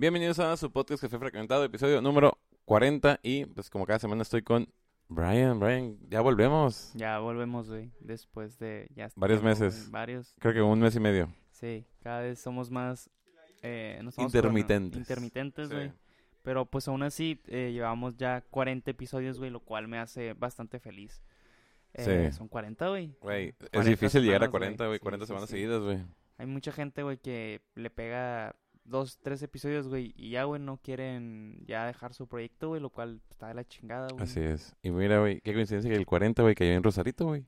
Bienvenidos a su podcast que fue fragmentado, episodio número 40. Y pues como cada semana estoy con Brian. Brian, ya volvemos. Ya volvemos, güey, después de ya Varios meses. Varios. Creo que un mes y medio. Sí, cada vez somos más eh, no somos Intermitentes. intermitentes, Sí. güey. Pero pues aún así eh, llevamos ya 40 episodios, güey, lo cual me hace bastante feliz. Eh, Sí. Son 40, güey. Güey, es 40 difícil llegar a semanas, güey. 40, güey. Sí, 40 sí, semanas seguidas, güey. Hay mucha gente, güey, que le pega dos, tres episodios, güey, y ya, güey, no quieren ya dejar su proyecto, güey, lo cual está de la chingada, güey. Así es. Y mira, güey, qué coincidencia que el 40, güey, cayó en Rosarito, güey.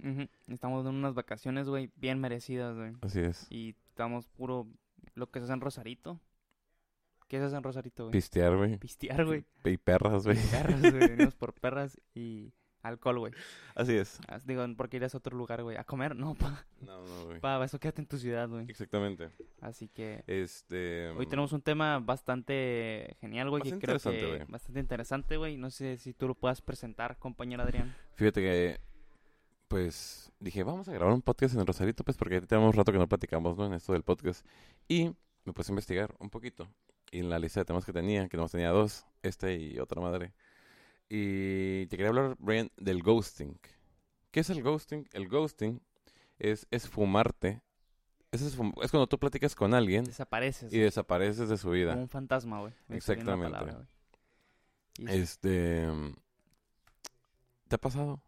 Estamos en unas vacaciones, güey, bien merecidas, güey. Así es. Y estamos puro lo que se hace en Rosarito. ¿Qué se hace en Rosarito, güey? Pistear, güey. Pistear, güey. Y perras, güey. Perras, güey. Venimos por perras y alcohol, güey. Así es. Ah, Digo, porque irás a otro lugar, güey. A comer, no, pa. No, no, güey. Pa, eso quédate en tu ciudad, güey. Exactamente. Así que Este... hoy tenemos un tema bastante genial, güey. Que Bastante creo interesante, que güey. bastante interesante, güey. No sé si tú lo puedas presentar, compañero Adrián. Fíjate que, pues, dije, vamos a grabar un podcast en Rosarito, pues, porque ya tenemos rato que no platicamos, ¿no? En esto del podcast. Y me puse a investigar un poquito. Y en la lista de temas que tenía, que nomás tenía dos, este y otra madre. Y te quería hablar, Brian, del ghosting. ¿Qué es el ghosting? El ghosting es, es fumarte. Es, esfum- es cuando tú platicas con alguien Desapareces. y desapareces de su vida. Como un fantasma, güey. Exactamente. palabra. Y Este. ¿Te ha pasado?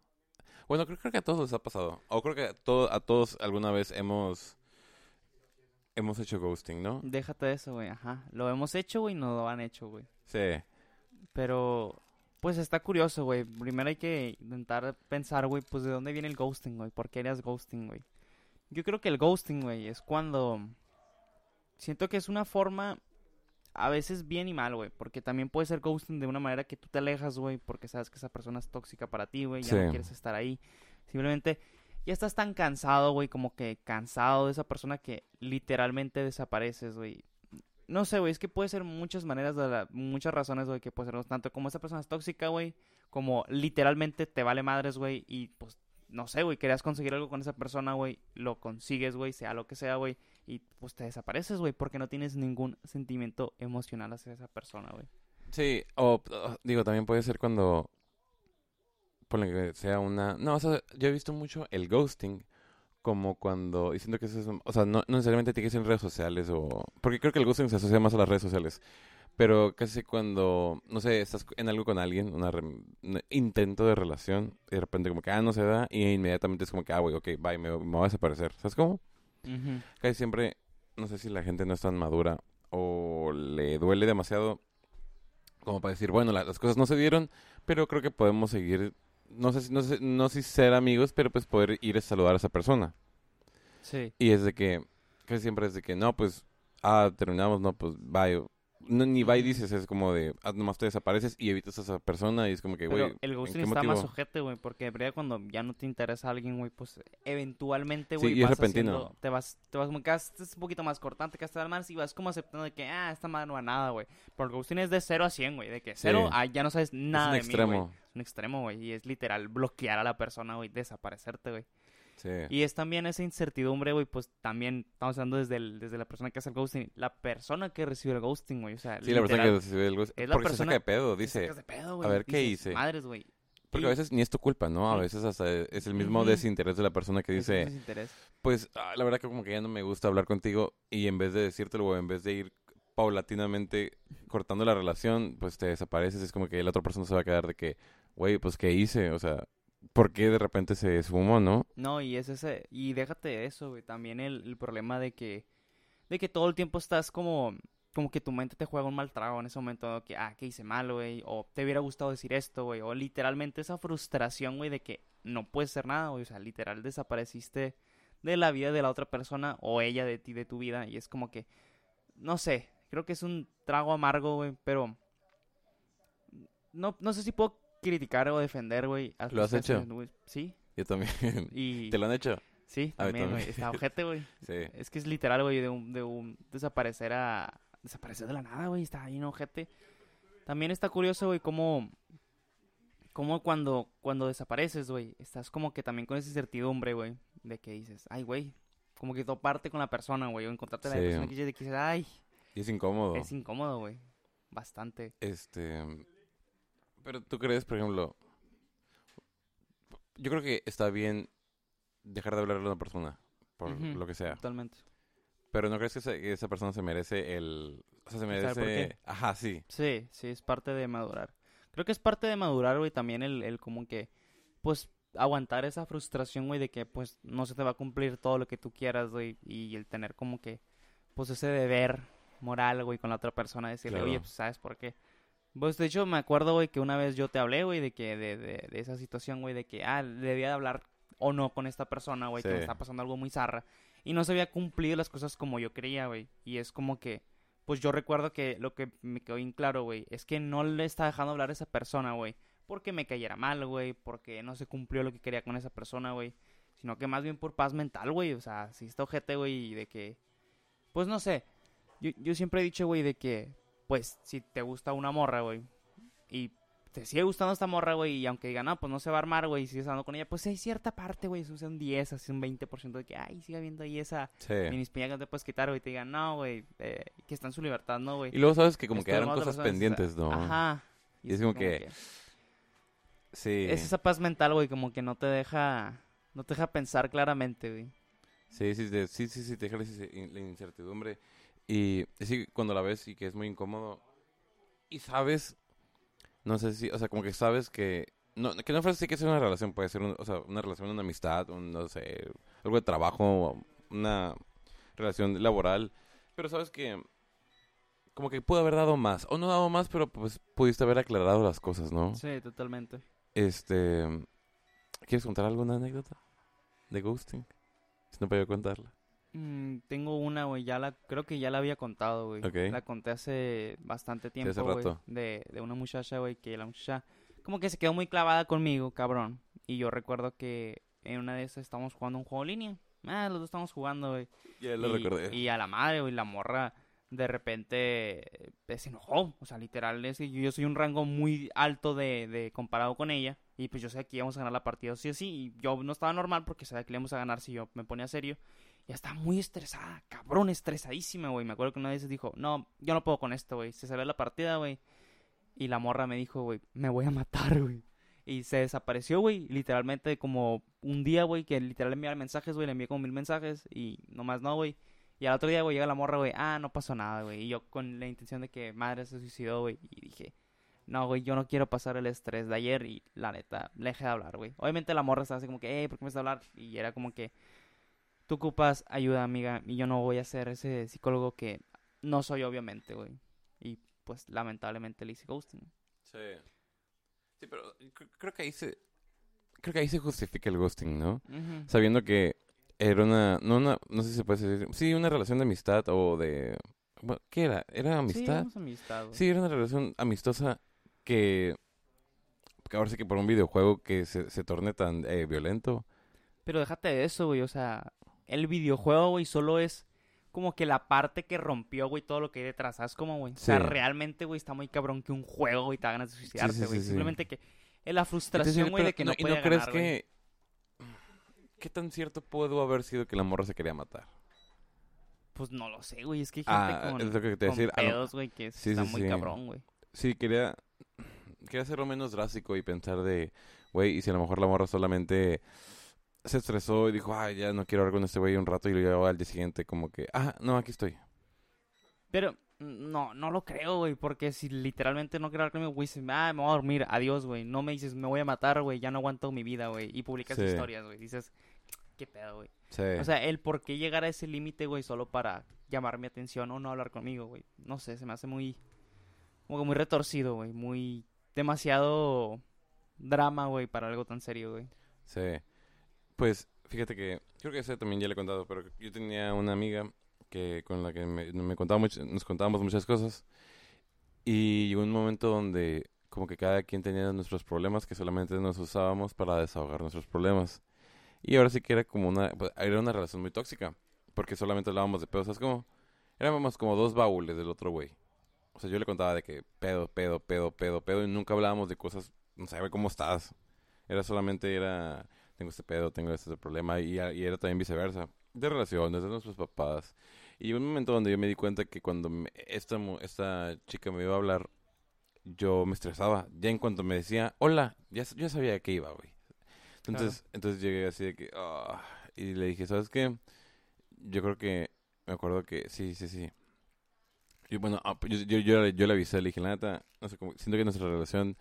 Bueno, creo, creo que a todos les ha pasado. O creo que a, todo, a todos alguna vez hemos. Hemos hecho ghosting, ¿no? Déjate de eso, güey. Ajá. Lo hemos hecho, güey, no lo han hecho, güey. Sí. Pero, pues está curioso, güey. Primero hay que intentar pensar, güey, pues de dónde viene el ghosting, güey. ¿Por qué harías ghosting, güey? Yo creo que el ghosting, güey, es cuando... Siento que es una forma, a veces bien y mal, güey. Porque también puede ser ghosting de una manera que tú te alejas, güey, porque sabes que esa persona es tóxica para ti, güey. Ya Sí. no quieres estar ahí. Simplemente ya estás tan cansado, güey, como que cansado de esa persona que literalmente desapareces, güey. No sé, güey, es que puede ser muchas maneras, de muchas razones, güey, que puede ser tanto como esa persona es tóxica, güey, como literalmente te vale madres, güey, y pues, no sé, güey, querías conseguir algo con esa persona, güey, lo consigues, güey, sea lo que sea, güey, y pues te desapareces, güey, porque no tienes ningún sentimiento emocional hacia esa persona, güey. Sí, o digo, también puede ser cuando. Ponle que sea una. No, o sea, yo he visto mucho el ghosting como cuando. Diciendo que eso es. O sea, no, no necesariamente tiene que ser en redes sociales o. Porque creo que el ghosting se asocia más a las redes sociales. Pero casi cuando, no sé, estás en algo con alguien, una re- un intento de relación, y de repente como que, ah, no se da, y inmediatamente es como que, ah, güey, ok, bye, me, me voy a desaparecer. ¿Sabes cómo? Casi siempre, no sé si la gente no es tan madura o le duele demasiado como para decir, bueno, la- las cosas no se dieron, pero creo que podemos seguir, no sé, si- no sé, no sé si ser amigos, pero pues poder ir a saludar a esa persona. Sí. Y es de que, casi siempre es de que, no, pues, ah, terminamos, no, pues, bye. No, ni bye dices, es como de, ah, nomás te desapareces y evitas a esa persona y es como que, güey, el ¿en ghosting está más ojete, güey, porque de verdad cuando ya no te interesa alguien, güey, pues eventualmente, Sí, güey, y es vas repentino. haciendo- te vas, te vas como que es un poquito más cortante que hasta más y vas como aceptando de que, ah, esta madre no va a nada, güey. Pero el ghosting es de 0 a 100, güey, de que 0 a ya no sabes nada es un de mí, güey. extremo. Es un extremo, güey, y es literal bloquear a la persona, güey, desaparecerte, güey. Sí. Y es también esa incertidumbre, güey, pues también estamos hablando desde, el- desde la persona que hace el ghosting, la persona que recibe el ghosting, güey, o sea, Sí, la persona que recibe el ghosting. es la Porque se persona saca de pedo, dice. de pedo, a güey, ver, ¿qué dices, hice? Madres, güey. Porque Y- a veces ni es tu culpa, ¿no? A veces hasta es el mismo desinterés de la persona que dice, pues ah, la verdad que como que ya no me gusta hablar contigo y en vez de decírtelo o en vez de ir paulatinamente cortando la relación, pues te desapareces. Es como que la otra persona se va a quedar de que, güey, pues ¿qué hice? O sea, ¿por qué de repente se esfumó, no? No, y es ese, y déjate de eso, güey, también el, el problema de que, de que todo el tiempo estás como, como que tu mente te juega un mal trago en ese momento, que, ah, que hice mal, güey, o te hubiera gustado decir esto, güey, o literalmente esa frustración, güey, de que no puedes hacer nada, güey, o sea, literal desapareciste de la vida de la otra persona, o ella de ti, de tu vida, y es como que, no sé, creo que es un trago amargo, güey, pero no, no sé si puedo criticar o defender, güey. ¿Lo has hecho? Sí, Yo también. y... ¿Te lo han hecho? Sí, A también, güey. Está ojete, güey. Sí. Es que es literal, güey, de un, de un desaparecer a... Desaparecer de la nada, güey. Está ahí, ojete. También está curioso, güey, cómo... Cómo cuando, cuando desapareces, güey, estás como que también con esa incertidumbre, güey, de que dices, ay, güey, como que toparte con la persona, güey, o encontrarte la persona que dices, ay, Y es incómodo. es incómodo, güey. bastante. Este. Pero tú crees, por ejemplo. Yo creo que está bien dejar de hablarle a una persona, por lo que sea. Totalmente. Pero no crees que, ese- que esa persona se merece el. O sea, se ¿Sabe por merece. qué? Ajá, sí. Sí, sí, es parte de madurar. Creo que es parte de madurar, güey, también el, el como que, pues, aguantar esa frustración, güey, de que, pues, no se te va a cumplir todo lo que tú quieras, güey, y el tener como que, pues, ese deber moral, güey, con la otra persona, decirle, Claro. oye, pues, ¿sabes por qué? Pues, de hecho, me acuerdo, güey, que una vez yo te hablé, güey, de que, de, de, de esa situación, güey, de que, ah, debía de hablar o no con esta persona, güey, que me está pasando algo muy zarra, y no se había cumplido las cosas como yo quería, güey, y es como que, pues yo recuerdo que lo que me quedó bien claro, güey, es que no le estaba dejando hablar a esa persona, güey, porque me cayera mal, güey, porque no se cumplió lo que quería con esa persona, güey, sino que más bien por paz mental, güey, o sea, si está ojete, güey, y de que, pues no sé, yo, yo siempre he dicho, güey, de que, pues, si te gusta una morra, güey, y te sigue gustando esta morra, güey, y aunque digan, no, pues no se va a armar, güey, y sigues hablando con ella, pues hay cierta parte, güey, sea un 10, así un 20% de que, ay, sigue habiendo ahí esa Sí. mini espina que no te puedes quitar, güey, te digan, no, güey, eh, que está en su libertad, no, güey. Y luego sabes que como Estoy quedaron cosas pendientes, ¿no? Ajá. Y es como que- Sí. Es esa paz mental, güey, como que no te deja, no te deja pensar claramente, güey. Sí, sí, sí, sí, sí, te deja la incertidumbre. Y sí, cuando la ves y que es muy incómodo. Y sabes, no sé si, o sea, como que sabes que, no, que no fuese que sea una relación, puede ser, un- o sea, una relación, una amistad, un, no sé, algo de trabajo, una relación laboral. Pero sabes que, como que pudo haber dado más, o no dado más, pero pues pudiste haber aclarado las cosas, ¿no? Sí, totalmente. Este, ¿quieres contar alguna anécdota de ghosting? Si no puedo contarla. Mm, tengo una, güey, ya la, creo que ya la había contado, güey. La conté hace bastante tiempo, hace güey, rato. de, de una muchacha, güey, que la muchacha como que se quedó muy clavada conmigo, cabrón. Y yo recuerdo que en una de esas estábamos jugando un juego en línea. Ah, los dos estamos jugando, güey. Ya lo y, recordé. y a la madre, güey, la morra de repente eh, se enojó. O sea, literal, es que yo soy un rango muy alto de, de comparado con ella. Y pues yo sé que íbamos a ganar la partida sí o sí. Y yo no estaba normal porque sabía que le íbamos a ganar si yo me ponía serio. Ya estaba muy estresada, cabrón, estresadísima, güey. Me acuerdo que una vez dijo, no, yo no puedo con esto, güey. Se salió la partida, güey. Y la morra me dijo, güey, me voy a matar, güey. Y se desapareció, güey, literalmente como un día, güey, que literal enviaba mensajes, güey, le envié como mil mensajes y nomás no, güey. Y al otro día, güey, llega la morra, güey, ah, no pasó nada, güey. Y yo con la intención de que madre se suicidó, güey. Y dije, no, güey, yo no quiero pasar el estrés de ayer y la neta, le dejé de hablar, güey. Obviamente la morra estaba así como que, hey, ¿por qué me estás hablar? Y era como que, tú ocupas ayuda, amiga, y yo no voy a ser ese psicólogo que no soy, obviamente, güey. Y pues lamentablemente le hice ghosting. Sí. Sí, pero cre- creo que ahí se... Creo que ahí se justifica el ghosting, ¿no? Sabiendo que era una... No, una, no sé si se puede decir... Sí, una relación de amistad o de... bueno, ¿Qué era? ¿Era amistad? Sí, era una relación amistosa que... que ahora sí que por un videojuego que se, se torne tan eh, violento. Pero déjate de eso, güey. O sea, el videojuego, güey, solo es como que la parte que rompió, güey, todo lo que hay detrás. ¿Sabes cómo, güey? O sea, realmente, güey, está muy cabrón que un juego, güey, te haga ganas de suicidarte, sí, güey. sí. Simplemente que es la frustración, güey, de que no, ¿Y puede no crees ganar, güey. que... ¿Qué tan cierto pudo haber sido que la morra se quería matar? Pues no lo sé, güey. Es que hay gente Ah, con, es lo que te iba a con decir. a lo- pedos, güey, que está muy cabrón, güey. Sí, quería, quería hacerlo menos drástico y pensar de, güey, y si a lo mejor la morra solamente se estresó y dijo, ay, ya no quiero hablar con este güey un rato y luego al día siguiente como que, ah, no, aquí estoy. Pero no, no lo creo, güey, porque si literalmente no quiero hablar conmigo, güey, dices, ah, me voy a dormir, adiós, güey. No me dices, me voy a matar, güey, ya no aguanto mi vida, güey. Y publicas Sí. historias, güey. Dices, qué pedo, güey. Sí. O sea, el por qué llegar a ese límite, güey, solo para llamar mi atención o no hablar conmigo, güey. No sé, se me hace muy. Como que muy retorcido, güey. Muy. Demasiado drama, güey, para algo tan serio, güey. Sí. Pues, fíjate que, creo que ese también ya le he contado, pero yo tenía una amiga que con la que me, me contaba much- nos contábamos muchas cosas y llegó un momento donde como que cada quien tenía nuestros problemas que solamente nos usábamos para desahogar nuestros problemas. Y ahora sí que era como una, pues, era una relación muy tóxica, porque solamente hablábamos de pedos, ¿sabes cómo? Éramos como dos baúles del otro güey. O sea, yo le contaba de que pedo, pedo, pedo, pedo, pedo, y nunca hablábamos de cosas, no sé, ¿cómo estás? Era solamente, era, tengo este pedo, tengo este problema, y, y era también viceversa. De relaciones, de nuestros papás. Y llegó un momento donde yo me di cuenta que cuando me- esta, esta chica me iba a hablar, yo me estresaba. Ya en cuanto me decía, hola, ya, yo sabía que iba, güey. Entonces, entonces llegué así de que, "Ah", y le dije, ¿sabes qué? Yo creo que, me acuerdo que, sí, sí, sí. Y bueno, ah, pues, yo, yo, yo, yo le avisé, le dije, la neta, no sé, como, siento que nuestra relación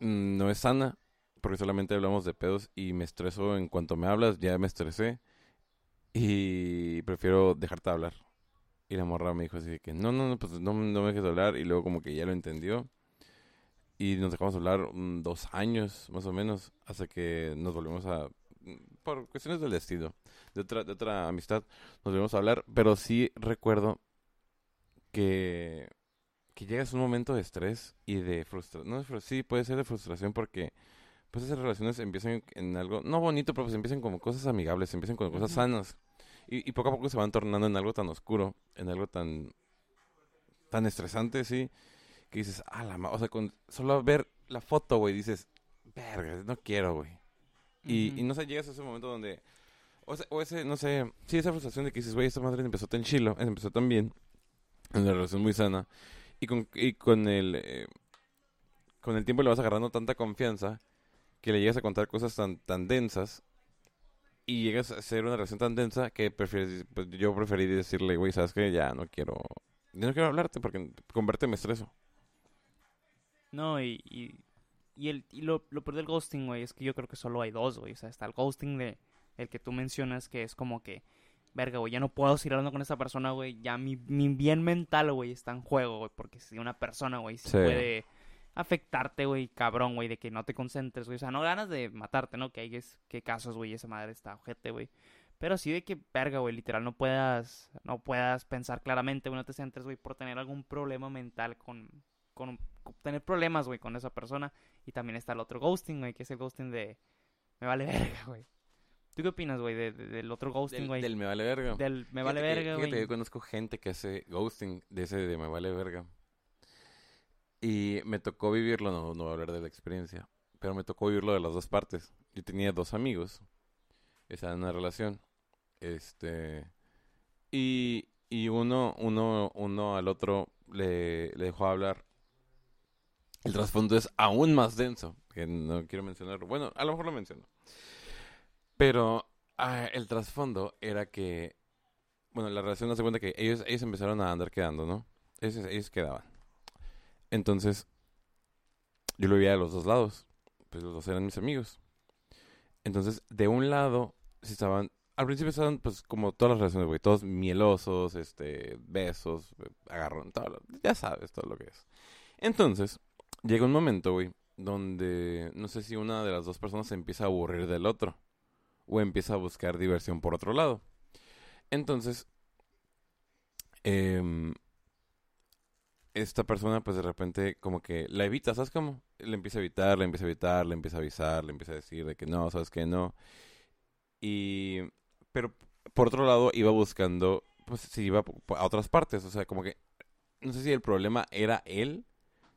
mm, no es sana, porque solamente hablamos de pedos y me estreso en cuanto me hablas, ya me estresé y prefiero dejarte hablar. Y la morra me dijo así que, no, no, no, pues no, no me dejes hablar y luego como que ya lo entendió. Y nos dejamos hablar mm, dos años, más o menos, hasta que nos volvimos a, mm, por cuestiones del destino, de otra, de otra amistad, nos volvimos a hablar, pero sí recuerdo que, que llegas a un momento de estrés y de frustración. No, sí, puede ser de frustración porque pues esas relaciones empiezan en algo, no bonito, pero pues empiezan como cosas amigables, empiezan con cosas sanas. Y, y poco a poco se van tornando en algo tan oscuro, en algo tan, tan estresante, sí, que dices, ah, la ma-", o sea, con solo ver la foto, güey, dices, verga, no quiero, güey. Y, y no sé, llegas a ese momento donde, o, ese- o ese, no sé, sí, esa frustración de que dices, güey, esta madre empezó tan chilo, empezó tan bien, en una relación muy sana, y con, y con el, eh, con el tiempo le vas agarrando tanta confianza que le llegas a contar cosas tan, tan densas y llegas a hacer una relación tan densa que prefieres, pues, yo preferí decirle, güey, sabes que ya no quiero, no quiero hablarte porque con verte me estreso. No, y, y, y, el, y lo, lo peor del ghosting, güey, es que yo creo que solo hay dos, güey. O sea, está el ghosting de el que tú mencionas, que es como que, verga, güey, ya no puedo seguir hablando con esa persona, güey. Ya mi, mi bien mental, güey, está en juego, güey. Porque si una persona, güey, Sí. puede afectarte, güey, cabrón, güey, de que no te concentres, güey. O sea, no ganas de matarte, ¿no? Que hay que casos, güey, esa madre está ojete, güey. Pero sí de que, verga, güey, literal, no puedas, no puedas pensar claramente, güey, no te centres, güey, por tener algún problema mental con, con, con tener problemas, güey, con esa persona. Y también está el otro ghosting, güey, que es el ghosting de, me vale verga, güey. ¿Tú qué opinas, güey, de- de- del otro ghosting, güey? del me vale verga. Del me vale que- verga, fíjate güey. yo conozco gente que hace ghosting de ese de me vale verga. Y me tocó vivirlo, no, no voy a hablar de la experiencia, pero me tocó vivirlo de las dos partes. Yo tenía dos amigos, estaban en una relación, este, y, y uno, uno, uno al otro le, dejó hablar. El trasfondo es aún más denso, que no quiero mencionarlo. Bueno, a lo mejor lo menciono. Pero ah, el trasfondo era que bueno, la relación hace cuenta que ellos, ellos empezaron a andar quedando, ¿no? Ellos quedaban. Entonces, yo lo veía de los dos lados. Pues los dos eran mis amigos. Entonces, de un lado, sí estaban. Al principio estaban, pues, como todas las relaciones, güey. Todos mielosos, este, besos, eh, agarrón, todo lo- ya sabes todo lo que es. Entonces, llega un momento, güey, donde no sé si una de las dos personas se empieza a aburrir del otro. O empieza a buscar diversión por otro lado. Entonces, em, esta persona, pues de repente, como que la evita, ¿sabes cómo? Le empieza a evitar, le empieza a evitar, le empieza a avisar, le empieza a decir de que no, ¿sabes que no? Y, pero por otro lado, iba buscando, pues si iba a otras partes, o sea, como que, no sé si el problema era él,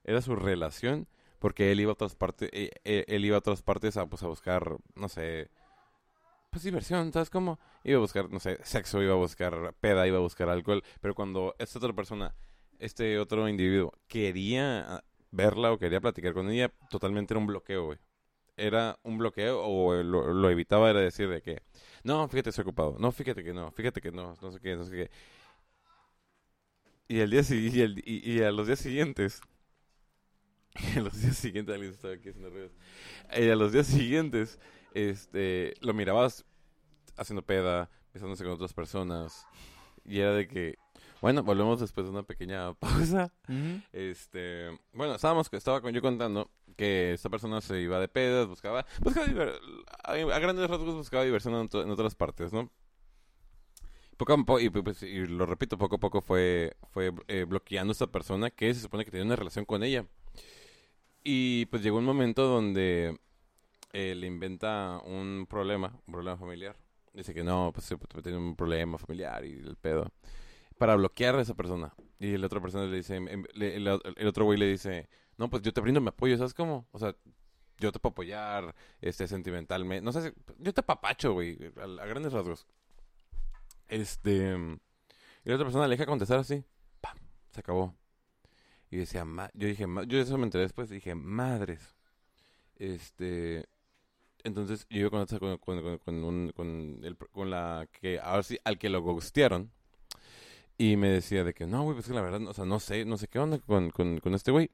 era su relación, porque él iba a otras partes, eh, eh, él iba a otras partes a, pues a buscar, no sé, pues diversión, ¿sabes cómo? Iba a buscar, no sé, sexo, iba a buscar peda, iba a buscar alcohol, pero cuando esta otra persona, este otro individuo, quería ah, verla o quería platicar con ella, totalmente era un bloqueo, güey. Era un bloqueo o lo, lo evitaba era decir de que, no, fíjate, estoy ocupado, no, fíjate que no, fíjate que no, no sé qué, no sé qué. Y el día y, el- y- y a los días siguientes, a los días siguientes, alguien estaba aquí haciendo ruidos. Y a los días siguientes, este, lo mirabas haciendo peda, besándose con otras personas. Y era de que, bueno, volvemos después de una pequeña pausa. Este, bueno, estábamos, estaba con yo contando que esta persona se iba de pedas, buscaba, buscaba a, a grandes rasgos buscaba diversión en, otras partes, ¿no? Poco a poco, y, pues, y lo repito, poco a poco fue, fue eh, bloqueando a esta persona que se supone que tenía una relación con ella. Y pues llegó un momento donde eh, le inventa un problema, un problema familiar. Dice que no, pues se- pues, tiene un problema familiar y el pedo. Para bloquear a esa persona. Y la otra persona le dice, em, el, otro güey le dice, no, pues yo te brindo mi apoyo, ¿sabes cómo? O sea, yo te puedo apoyar, este, sentimentalmente. No sé, yo te papacho, güey, a, grandes rasgos. Este, Y la otra persona le deja contestar así. ¡Pam! Se acabó. Y decía, ma- yo dije, yo eso me enteré después, dije, madres. Este, entonces yo iba con, con, con, con, un- con el- con la que, ahora sí, al que lo ghostearon. Y me decía de que, no, güey, pues que la verdad, o sea, no sé, no sé qué onda con, este güey.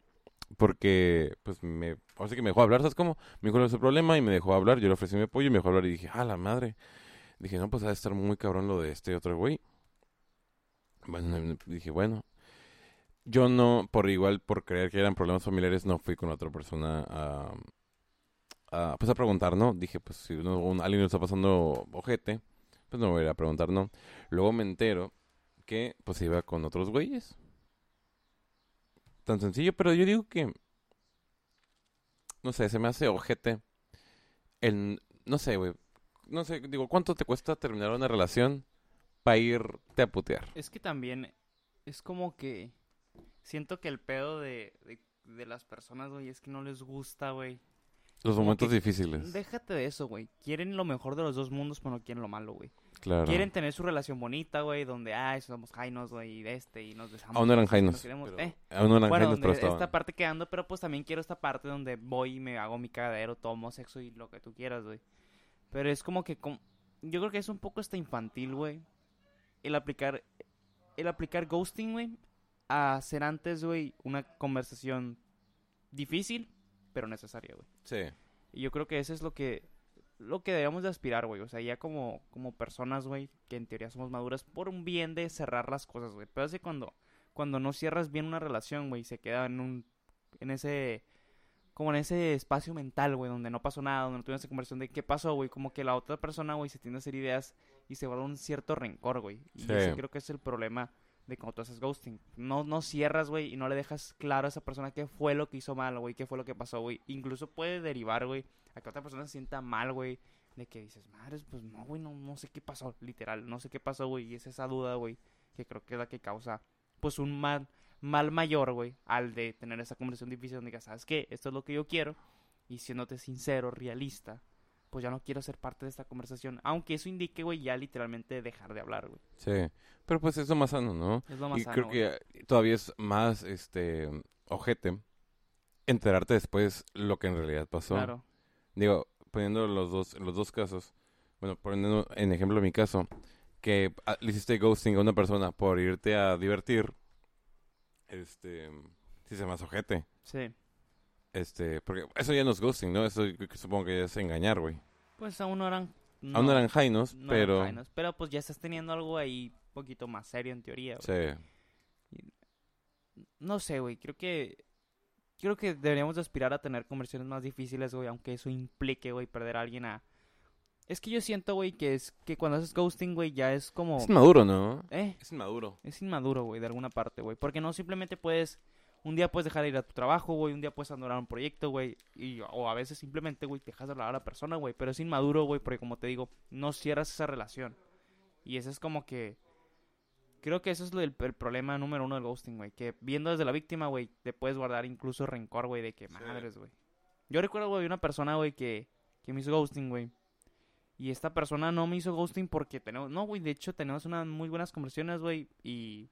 Porque, pues, me, ahora sí que me dejó hablar, ¿sabes cómo? Me dijo cuál es su problema y me dejó hablar. Yo le ofrecí mi apoyo y me dejó hablar y dije, ah, la madre. Dije, no, pues ha de estar muy cabrón lo de este otro güey. Bueno, dije, bueno. Yo no, por igual, por creer que eran problemas familiares, no fui con otra persona a, pues a preguntar, ¿no? Dije, pues si uno- un- alguien lo está pasando ojete, pues no voy a ir a preguntar, ¿no? Luego me entero que, pues iba con otros güeyes. Tan sencillo, pero yo digo que, no sé, se me hace ojete. El, no sé, güey. No sé, digo, ¿cuánto te cuesta terminar una relación para irte a putear? Es que también es como que siento que el pedo de, de, de las personas, güey, es que no les gusta, güey. Los Como momentos difíciles. Déjate de eso, güey. Quieren lo mejor de los dos mundos, pero no quieren lo malo, güey. Claro. Quieren tener su relación bonita, güey, donde, ay, somos jainos, güey, y de este, y nos besamos. Aún no eran jainos. queremos, pero- eh. Aún no eran Bueno, jainos, pero estaban. esta parte quedando, pero pues también quiero esta parte donde voy y me hago mi cagadero, tomo sexo y lo que tú quieras, güey. Pero es como que, com- yo creo que es un poco hasta infantil, güey, el aplicar, el aplicar ghosting, güey, a hacer antes, güey, una conversación difícil, pero necesaria, güey. Sí. Y yo creo que eso es lo que lo que debemos de aspirar, güey. O sea, ya como, como personas, güey, que en teoría somos maduras, por un bien de cerrar las cosas, güey. Pero es que cuando, cuando no cierras bien una relación, güey, se queda en un, en ese, como en ese espacio mental, güey, donde no pasó nada, donde no tuvimos esa conversación de qué pasó, güey. Como que la otra persona, güey, se tiende a hacer ideas y se vuelve un cierto rencor, güey. Y Sí. ese creo que es el problema de cuando tú haces ghosting. No, no cierras, güey, y no le dejas claro a esa persona qué fue lo que hizo mal, güey, qué fue lo que pasó, güey. Incluso puede derivar, güey, a que otra persona se sienta mal, güey. De que dices, madres, pues no, güey, no, no sé qué pasó, literal, no sé qué pasó, güey. Y es esa duda, güey, que creo que es la que causa, pues, un mal, mal mayor, güey, al de tener esa conversación difícil donde digas, ¿sabes qué? Esto es lo que yo quiero. Y siéndote sincero, realista, pues ya no quiero ser parte de esta conversación. Aunque eso indique, güey, ya literalmente dejar de hablar, güey. Sí. Pero pues es lo más sano, ¿no? Es lo más y sano, creo güey. que todavía es más, este, ojete enterarte después lo que en realidad pasó. Claro. Digo, poniendo los dos, los dos casos, bueno, poniendo en ejemplo mi caso, que ah, le hiciste ghosting a una persona por irte a divertir, este, sí se más ojete. Sí. Este, porque eso ya no es ghosting, ¿no? Eso supongo que ya es engañar, güey. Pues aún no eran... Aún no eran jainos, no eran pero... jainos, pero pues ya estás teniendo algo ahí un poquito más serio en teoría, güey. Sí, No sé, güey, creo que... Creo que deberíamos de aspirar a tener conversiones más difíciles, güey, aunque eso implique, güey, perder a alguien a... Es que yo siento, güey, que es que cuando haces ghosting, güey, ya es como... es inmaduro, ¿no? Eh, Es inmaduro. es inmaduro, güey, de alguna parte, güey. Porque no simplemente puedes... Un día puedes dejar de ir a tu trabajo, güey. Un día puedes abandonar un proyecto, güey. Y, o a veces simplemente, güey, te dejas de hablar a la persona, güey. Pero es inmaduro, güey, porque como te digo, no cierras esa relación. Y ese es como que... Creo que eso es lo del- el problema número uno del ghosting, güey. Que viendo desde la víctima, güey, te puedes guardar incluso rencor, güey, de que Sí. madres, güey. Yo recuerdo, güey, una persona, güey, que, que me hizo ghosting, güey. Y esta persona no me hizo ghosting porque tenemos... No, güey, de hecho tenemos unas muy buenas conversaciones, güey. Y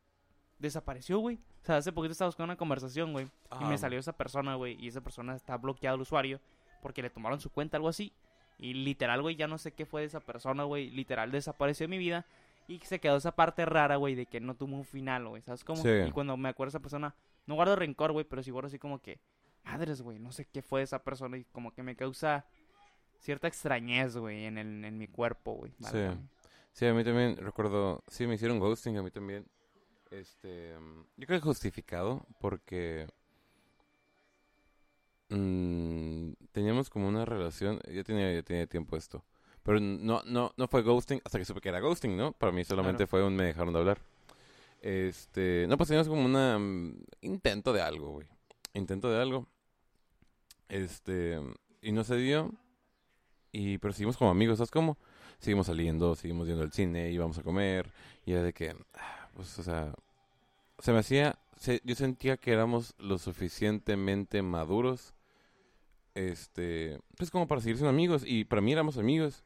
desapareció, güey. Sea, hace poquito estaba buscando una conversación, güey. Y me Ah, salió esa persona, güey. Y esa persona está bloqueado el usuario porque le tomaron su cuenta, algo así. Y literal, güey, ya no sé qué fue de esa persona, güey. Literal desapareció de mi vida. Y se quedó esa parte rara, güey, de que no tuvo un final, güey. ¿Sabes cómo? Sí. Y cuando me acuerdo de esa persona, no guardo rencor, güey, pero sí guardo así como que, madres, güey, no sé qué fue de esa persona. Y como que me causa cierta extrañez, güey, en, el, en mi cuerpo, güey. Sí. Sí, a mí también, recuerdo, sí, me hicieron ghosting, a mí también. Este, mm, yo creo que justificado, porque mm, teníamos como una relación, ya tenía, ya tenía tiempo esto, pero no, no, no fue ghosting hasta que supe que era ghosting, ¿no? Para mí solamente Claro. fue un me dejaron de hablar. Este, no, pues teníamos como un intento de algo, güey. Intento de algo. Este, y no se dio. Y, pero seguimos como amigos, ¿sabes cómo? Seguimos saliendo, seguimos yendo al cine, íbamos a comer. Y era de que, ah, pues, o sea, se me hacía, se- yo sentía que éramos lo suficientemente maduros, este, pues como para seguir siendo amigos. Y para mí éramos amigos.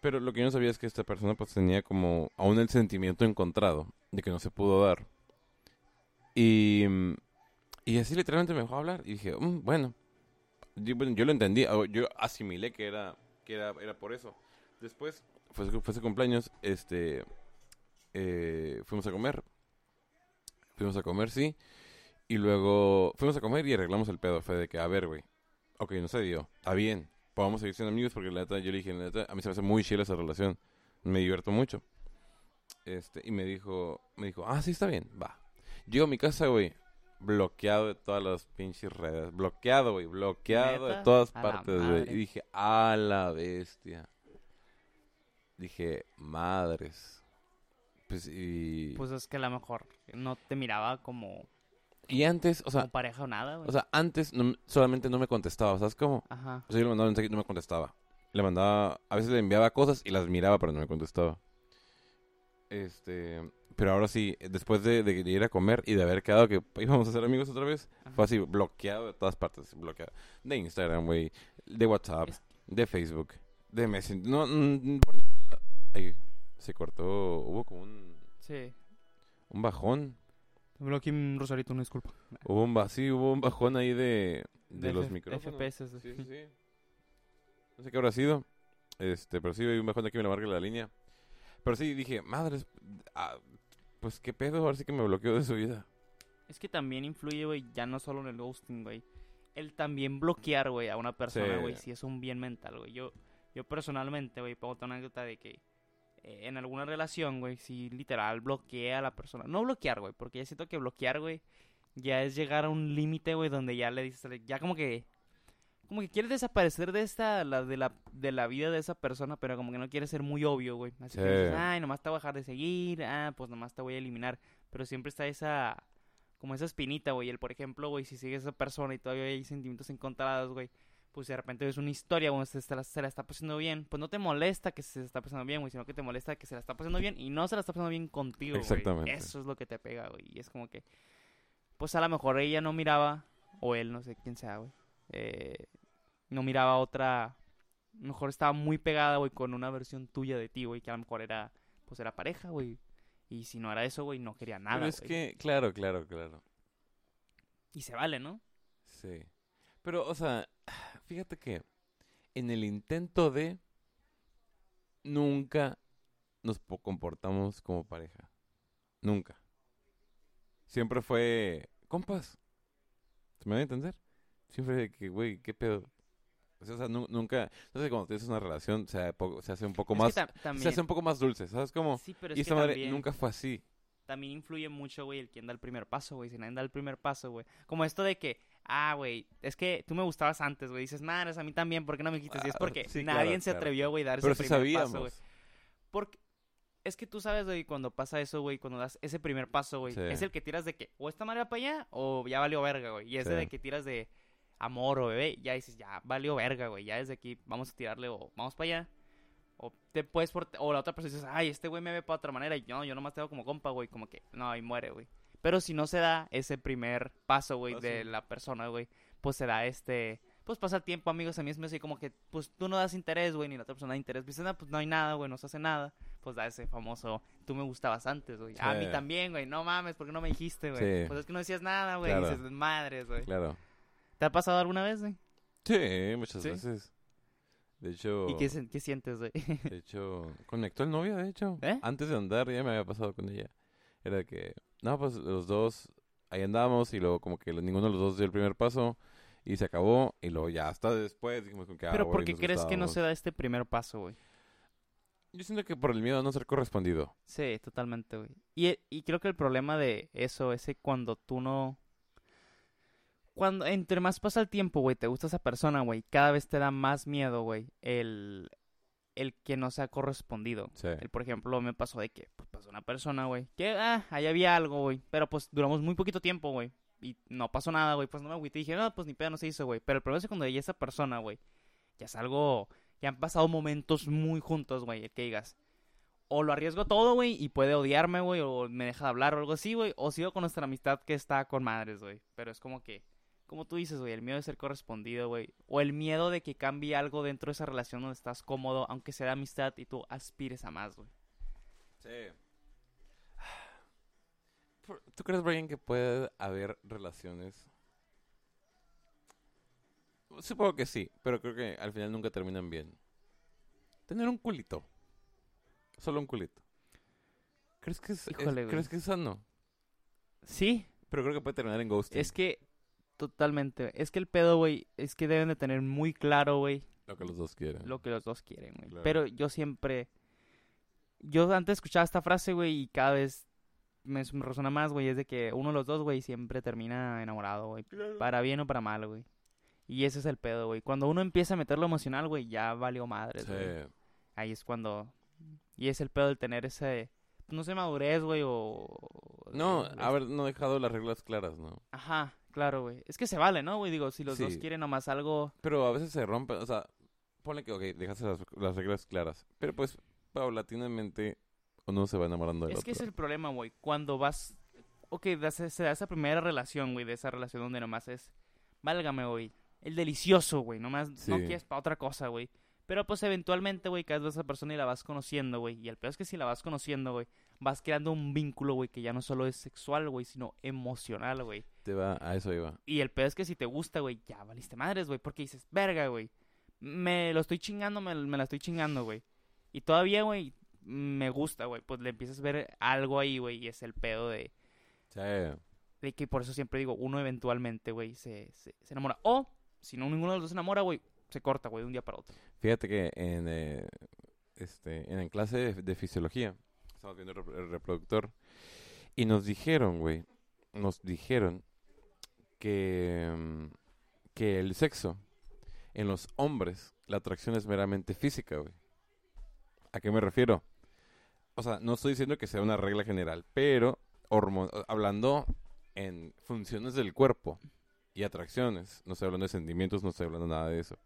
Pero lo que yo no sabía es que esta persona pues tenía como aún el sentimiento encontrado de que no se pudo dar. Y, y así literalmente me dejó hablar. Y dije, "Mm, bueno. Yo, lo entendí. Yo asimilé que era, que era, era por eso. Después, fue, fue su cumpleaños. Este. Eh, fuimos a comer. Fuimos a comer, sí. Y luego fuimos a comer y arreglamos el pedo. Fue de que, a ver, güey. Ok, no se dio. Está bien. Podemos seguir siendo amigos porque la neta, yo le dije, la neta, a mí se me hace muy chila esa relación. Me divierto mucho. Este, y me dijo, me dijo, ah, sí, está bien, va. Llego a mi casa, güey, bloqueado de todas las pinches redes. Bloqueado, güey, bloqueado de todas A partes, güey. Y dije, a la bestia. Dije, madres. Pues, y... Pues es que a lo mejor no te miraba como, y antes, o sea, como pareja o nada, güey. o sea, antes no- solamente no me contestaba, ¿sabes cómo? Ajá. O sea, yo le mandaba mensaje y no me contestaba. Le mandaba, a veces le enviaba cosas y las miraba, pero no me contestaba. Este, pero ahora sí, después de, de ir a comer y de haber quedado que íbamos a ser amigos otra vez, Ajá. fue así, bloqueado de todas partes, bloqueado. De Instagram, güey, de WhatsApp, Es- de Facebook, de Messenger, no, mm, por ningún lado. Ay, se cortó, hubo como un, Sí. un bajón, Tengo aquí un rosarito, una disculpa. hubo un, ba- sí, hubo un bajón ahí de, de, De los F- micrófonos. FPS. Sí, sí, sí. No sé qué habrá sido. Este, pero sí, hay un bajón aquí me la marca la línea. Pero sí, dije, madres, ah, pues qué pedo, ahora sí que me bloqueó de su vida. Es que también influye, güey, ya no solo en el ghosting, güey. El también bloquear, güey, a una persona, Sí. güey, si es un bien mental, güey. Yo, yo personalmente, güey, pongo una anécdota de que eh, en alguna relación, güey, si literal bloqueé a la persona. No bloquear, güey, porque ya siento que bloquear, güey, ya es llegar a un límite, güey, donde ya le dices, ya como que... Como que quieres desaparecer de esta, la, de, la, de la vida de esa persona, pero como que no quieres ser muy obvio, güey. Así que dices, ay, nomás te voy a dejar de seguir, ah, pues nomás te voy a eliminar. Pero siempre está esa, como esa espinita, güey. El, por ejemplo, güey, si sigues a esa persona y todavía hay sentimientos encontrados, güey, pues de repente ves una historia, güey, se, se la, se la está pasando bien, pues no te molesta que se la está pasando bien, güey, sino que te molesta que se la está pasando bien y no se la está pasando bien contigo, güey. Exactamente. Eso es lo que te pega, güey. Y es como que, pues a lo mejor ella no miraba, o él, no sé quién sea, güey, eh, no miraba otra, a lo mejor estaba muy pegada, güey, con una versión tuya de ti, güey, que a lo mejor era, pues era pareja, güey. Y si no era eso, güey, no quería nada, pero es güey. que, claro, claro, claro. Y se vale, ¿no? Sí. Pero, o sea, fíjate que en el intento de nunca nos po- comportamos como pareja. Nunca. Siempre fue compas. ¿Se me va a entender? Siempre de que, güey, ¿qué pedo? O sea, o sea, nu- nunca... No sé, cuando tienes una relación se, se hace un poco Es más... Se hace un poco más dulce, ¿sabes cómo? sí, pero Y es esta que madre también, nunca fue así. también influye mucho, güey, el quien da el primer paso, güey. Si nadie da el primer paso, güey. Como esto de que, ah, güey, es que tú me gustabas antes, güey. Dices, madres, a mí también, ¿por qué no me dijiste? Y es Ah, porque sí, nadie claro, se atrevió, güey, a dar Pero ese primer sabíamos. paso, güey. Porque es que tú sabes, güey, cuando pasa eso, güey, cuando das ese primer paso, güey, Sí. es el que tiras de que o esta madre va para allá o ya valió verga, güey. Y Sí. de que tiras de amor o bebé, ya dices, ya valió verga, güey. Ya desde aquí vamos a tirarle o vamos para allá. O te puedes por- o la otra persona dices, ay, este güey me ve para otra manera y no, yo nomás te veo como compa, güey, como que no, y muere, güey. Pero si no se da ese primer paso, güey, de la persona, güey, pues se da este, pues pasa el tiempo, amigos, a mí es así como que, pues tú no das interés, güey, ni la otra persona da interés. Dices, "Ah, pues no hay nada, güey, no se hace nada. Pues da ese famoso, tú me gustabas antes, güey. A mí también, güey, no mames, ¿por qué no me dijiste, güey? Sí. Pues es que no decías nada, güey, Claro. dices, madres, güey. Claro. ¿Te ha pasado alguna vez, güey? Sí, muchas veces. De hecho... ¿Y qué sientes, güey? De hecho, conectó el novio, de hecho. ¿Eh? Antes de andar ya me había pasado con ella. Era que, no, pues los dos ahí andamos y luego como que ninguno de los dos dio el primer paso y se acabó y luego ya hasta después dijimos con que, ah, Pero ¿por qué crees que no se da este primer paso, güey? Yo siento que por el miedo a no ser correspondido. Sí, totalmente, güey. Y, y creo que el problema de eso es que cuando tú no... Cuando entre más pasa el tiempo, güey, te gusta esa persona, güey, cada vez te da más miedo, güey, el, el que no sea correspondido. Sí. El, por ejemplo, me pasó de que pues, pasó una persona, güey, que, ah, ahí había algo, güey, pero pues duramos muy poquito tiempo, güey, y no pasó nada, güey, pues no me agüité, dije, no, pues ni pedo no se hizo, güey, pero el problema es que cuando ya esa persona, güey, ya es algo, ya han pasado momentos muy juntos, güey, el que digas, o lo arriesgo todo, güey, y puede odiarme, güey, o me deja de hablar o algo así, güey, o sigo con nuestra amistad que está con madres, güey, pero es como que, como tú dices, güey, el miedo de ser correspondido, güey, o el miedo de que cambie algo dentro de esa relación donde estás cómodo, aunque sea de amistad y tú aspires a más, güey. Sí. ¿Tú crees, Brian, que puede haber relaciones? Supongo que sí, pero creo que al final nunca terminan bien. Tener un culito. Solo un culito. ¿Crees que es, es- Híjole, güey. ¿crees que es sano? Sí, Pero creo que puede terminar en ghosting. es que totalmente. Es que el pedo, güey, es que deben de tener muy claro, güey, Lo que los dos quieren. lo que los dos quieren, güey. Claro. Pero yo siempre... Yo antes escuchaba esta frase, güey, y cada vez me, resuena más, güey, es de que uno de los dos, güey, siempre termina enamorado, güey. Para bien o para mal, güey. Y ese es el pedo, güey. Cuando uno empieza a meter lo emocional, güey, ya valió madres, Sí. güey. Ahí es cuando... Y es el pedo del tener ese... No sé, madurez, güey, o... No, haber no dejado las reglas claras, ¿no? Ajá, claro, güey. Es que se vale, ¿no, güey? Digo, si los dos quieren nomás algo... Pero a veces se rompen, o sea, ponle que, ok, dejaste las, las reglas claras. Pero pues, paulatinamente, uno se va enamorando del Es otro. que ese es el problema, güey. Cuando vas... Ok, se da esa primera relación, güey, de esa relación donde nomás es... Válgame, güey. El delicioso, güey. Nomás no Sí. quieres para otra cosa, güey. Pero pues eventualmente, güey, caes de esa persona y la vas conociendo, güey. Y el peor es que si la vas conociendo, güey, vas creando un vínculo, güey, que ya no solo es sexual, güey, sino emocional, güey. Te va, a eso iba. Y el peor es que si te gusta, güey, ya valiste madres, güey, porque dices, verga, güey. Me lo estoy chingando, me, me la estoy chingando, güey. Y todavía, güey, me gusta, güey. Pues le empiezas a ver algo ahí, güey, y es el pedo de, Sí. de que por eso siempre digo, uno eventualmente, güey, se, se, se enamora. O, si no ninguno de los dos se enamora, güey, se corta, güey, de un día para otro. Fíjate que en, eh, este, en la clase de, de fisiología, estamos viendo el reproductor, y nos dijeron, güey, nos dijeron que, mm, que el sexo en los hombres, la atracción es meramente física. ¿A qué me refiero? O sea, no estoy diciendo que sea una regla general, pero hablando en funciones del cuerpo y atracciones, no estoy hablando de sentimientos, no estoy hablando nada de eso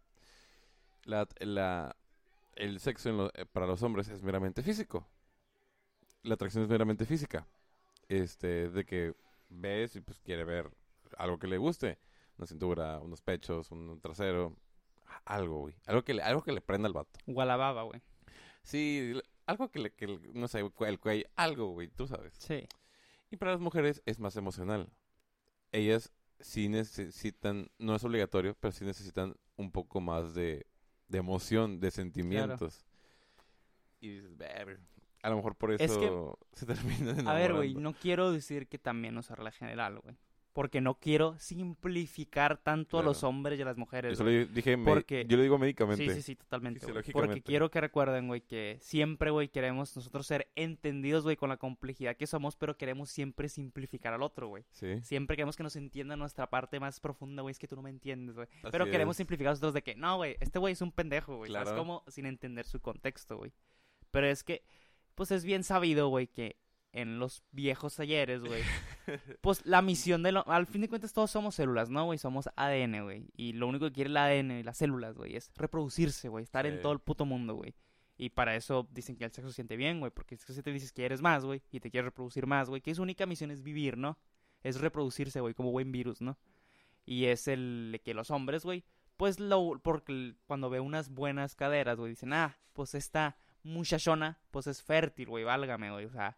la, la- el sexo eh, para los hombres es meramente físico. La atracción es meramente física. Este, de que ves y pues quiere ver algo que le guste. Una cintura, unos pechos, un trasero. Algo, güey. Algo que le, algo que le prenda al vato. O a la baba, güey. Sí, algo que le, que le- no sé, el cuello, algo, güey, tú sabes. Sí. Y para las mujeres es más emocional. Ellas sí necesitan, no es obligatorio, pero sí necesitan un poco más de, de emoción, de sentimientos. Y dices, ver, a lo mejor por eso Es que- se termina A ver, güey, no quiero decir que también no sea regla general, güey. Porque no quiero simplificar tanto a los hombres y a las mujeres. Eso lo dije, porque- yo lo digo médicamente. Sí, sí, sí, totalmente. Porque quiero que recuerden, güey, que siempre, güey, queremos nosotros ser entendidos, güey, con la complejidad que somos, pero queremos siempre simplificar al otro, güey. Sí. Siempre queremos que nos entienda nuestra parte más profunda, güey, es que tú no me entiendes, güey. Pero queremos es. simplificar nosotros de que, no, güey, este güey es un pendejo, güey. ¿Sabes Claro. cómo? Sin entender su contexto, güey. Pero es que, pues es bien sabido, güey, que en los viejos talleres, güey, pues la misión de lo... Al fin de cuentas todos somos células, ¿no, güey? Somos ADN, güey. Y lo único que quiere el ADN y las células, güey, es reproducirse, güey. Estar en todo el puto mundo, güey. Y para eso dicen que el sexo se siente bien, güey. Porque es que si te dices que eres más, güey, y te quieres reproducir más, güey, que su única misión es vivir, ¿no? Es reproducirse, güey, como buen virus, ¿no? Y es el que los hombres, güey, pues lo, porque el- cuando ve unas buenas caderas, güey, dicen, ah, pues esta muchachona, pues es fértil, güey, válgame, güey, o sea,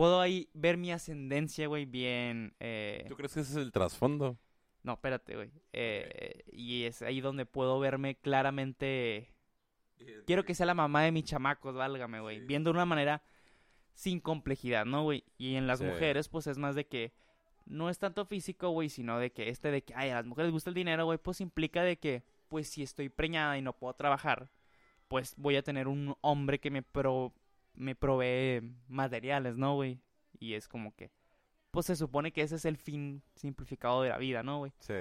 puedo ahí ver mi ascendencia, güey, bien, eh, ¿Tú crees que ese es el trasfondo? no, espérate, güey, eh, y es ahí donde puedo verme claramente, quiero que sea la mamá de mis chamacos, válgame, güey, Sí. viendo de una manera sin complejidad, ¿no, güey? Y en las Sí. mujeres, pues es más de que no es tanto físico, güey, sino de que este de que, ay, a las mujeres les gusta el dinero, güey, pues implica de que, pues si estoy preñada y no puedo trabajar, pues voy a tener un hombre que me, pro, me provee materiales, ¿no, güey? Y es como que, pues se supone que ese es el fin simplificado de la vida, ¿no, güey? Sí.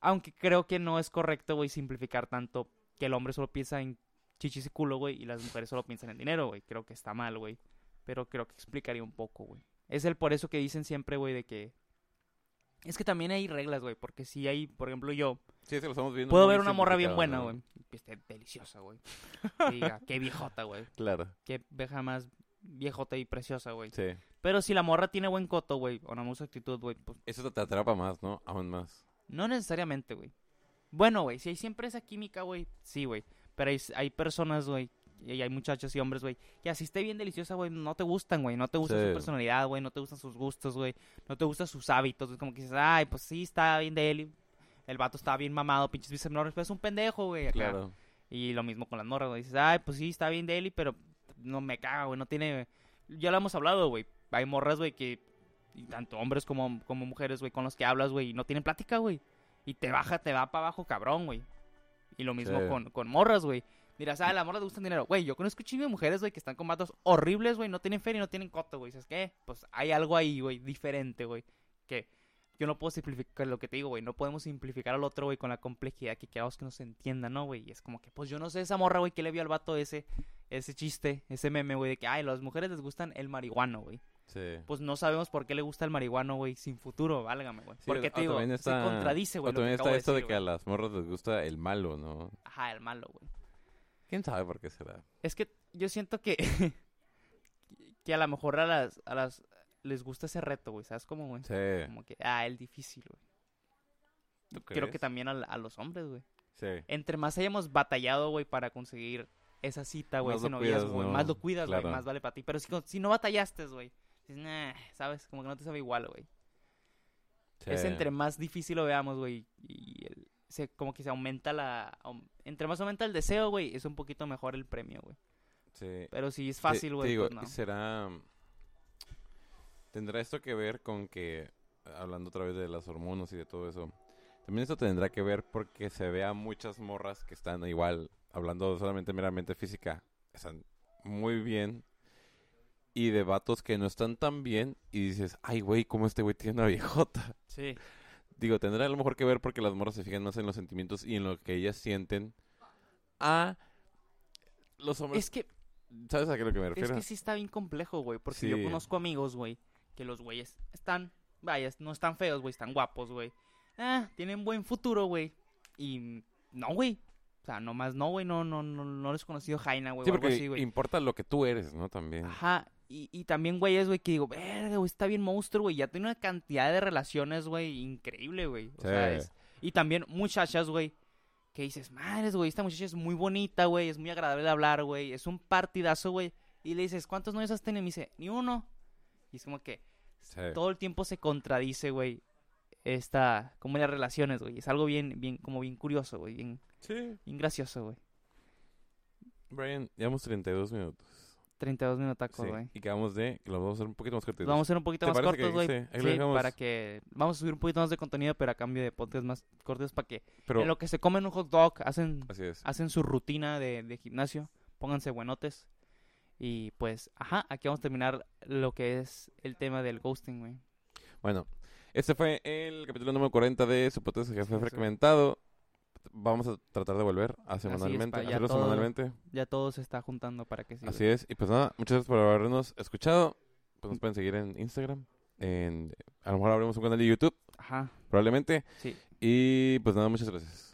Aunque creo que no es correcto, güey, simplificar tanto que el hombre solo piensa en chichis y culo, güey, y las mujeres solo piensan en dinero, güey. Creo que está mal, güey. Pero creo que explicaría un poco, güey. Es el por eso que dicen siempre, güey, de que... Es que también hay reglas, güey, porque si hay, por ejemplo, yo Sí, eso lo estamos viendo. puedo ver una morra bien buena, güey. y Esté deliciosa, güey. Que diga, qué viejota, güey. ¿no? Claro. Qué veja más viejota y preciosa, güey. Sí. Pero si la morra tiene buen coto, güey, o una mucha actitud, güey, pues Eso te atrapa más, ¿no? Aún más. No necesariamente, güey. Bueno, güey, si hay siempre esa química, güey, sí, güey. Pero hay, hay personas, güey, y hay muchachos y hombres, güey, que así esté bien deliciosa, güey, no te gustan, güey, no te gusta Sí. su personalidad, güey, no te gustan sus gustos, güey, no te gustan sus hábitos, es como que dices, ay, pues sí, está bien de él, el vato está bien mamado, pinches bíceps enormes, pero es un pendejo, güey. Claro. Y lo mismo con las morras, güey, dices, ay, pues sí, está bien de él, pero no me caga, güey, no tiene, ya lo hemos hablado, güey, hay morras, güey, que, y tanto hombres como, como mujeres, güey, con los que hablas, güey, y no tienen plática, güey, y te baja, te va para abajo, cabrón, güey. Y lo mismo Sí. con, con morras, güey. Dirás, ah, a las morras le gustan dinero. Güey, yo conozco un chingo de mujeres, güey, que están con vatos horribles, güey, no tienen fe y no tienen coto, güey. ¿Sabes qué? Pues hay algo ahí, güey, diferente, güey. Que yo no puedo simplificar lo que te digo, güey. No podemos simplificar al otro, güey, con la complejidad que queramos que nos entienda, ¿no, güey? Y es como que, pues yo no sé esa morra, güey, que le vio al vato ese, ese chiste, ese meme, güey, de que, ay, las mujeres les gustan el marihuano, güey. Sí. Pues no sabemos por qué le gusta el marihuano, güey, sin futuro, válgame, güey. Sí, Porque te digo, está- se contradice, güey. También está de esto de decir, que a las morras les gusta el malo, ¿no? Ajá, el malo, güey. ¿Quién sabe por qué será? Es que yo siento que. que a lo mejor a las, a las. les gusta ese reto, güey. ¿Sabes cómo, güey? Sí. Como que, ah, el difícil, güey. ¿Tú Creo que también a, a los hombres, güey. Sí. Entre más hayamos batallado, güey, para conseguir esa cita, güey, ese noviazgo, güey. ¿no? Más lo cuidas, güey. Claro. Más vale para ti. Pero si, si no batallaste, güey. Nah, ¿sabes? Como que no te sabe igual, güey. Es Sí. entre más difícil lo veamos, güey. Se, como que se aumenta la. entre más aumenta el deseo, güey, es un poquito mejor el premio, güey. Sí. Pero si es fácil, güey, pues no. será... ¿Tendrá esto que ver con que, hablando otra vez de las hormonas y de todo eso, también esto tendrá que ver porque se ve a muchas morras que están igual, hablando solamente meramente física, están muy bien, y de vatos que no están tan bien, y dices, ay, güey, ¿cómo este güey tiene una viejota? Sí. Digo, tendrá a lo mejor que ver porque las morras se fijan más en los sentimientos y en lo que ellas sienten a los hombres. Es que, ¿Sabes a qué es lo que me es refiero? que sí está bien complejo, güey. Porque yo conozco amigos, güey, que los güeyes están, vaya, no están feos, güey, están guapos, güey. Ah, tienen buen futuro, güey. Y no, güey. O sea, nomás no, güey, no, no, no, no les he conocido Jaina, güey, Sí, porque así, importa lo que tú eres, ¿no? También. Ajá, y, y también, güey, es, güey, que digo, verga, güey, está bien monstruo, güey. Ya tiene una cantidad de relaciones, güey, increíble, güey. O sea, es... Y también muchachas, güey, que dices, madres, güey, esta muchacha es muy bonita, güey, es muy agradable de hablar, güey, es un partidazo, güey. Y le dices, ¿cuántos novios has tenido? Y me dice, ni uno. Y es como que Sí. todo el tiempo se contradice, güey, esta, como las relaciones, güey. Es algo bien, bien, como bien curioso, güey, bien, Sí. bien gracioso, güey. Brian, llevamos 32 minutos. 32 minutacos, Sí. güey. Y quedamos de que lo vamos a hacer un poquito más cortitos. Vamos a ser un poquito ¿Te más cortos, güey. sí? Sí, dejamos. para que... Vamos a subir un poquito más de contenido, pero a cambio de podcast más cortos para que... Pero, En lo que se comen un hot dog, hacen, así es. hacen su rutina de, de gimnasio, pónganse buenotes. Y pues, ajá, aquí vamos a terminar lo que es el tema del ghosting, güey. Bueno, este fue el capítulo número 40 de su podcast que fue Sí, sí. fragmentado. Vamos a tratar de volver a es, semanalmente, pa, ya hacerlo todo- semanalmente. Ya todo se está juntando para que sí. Así es. Y pues nada, muchas gracias por habernos escuchado. Pues nos pueden seguir en Instagram. En, a lo mejor abrimos un canal de YouTube, Ajá, probablemente. sí. Y pues nada, muchas gracias.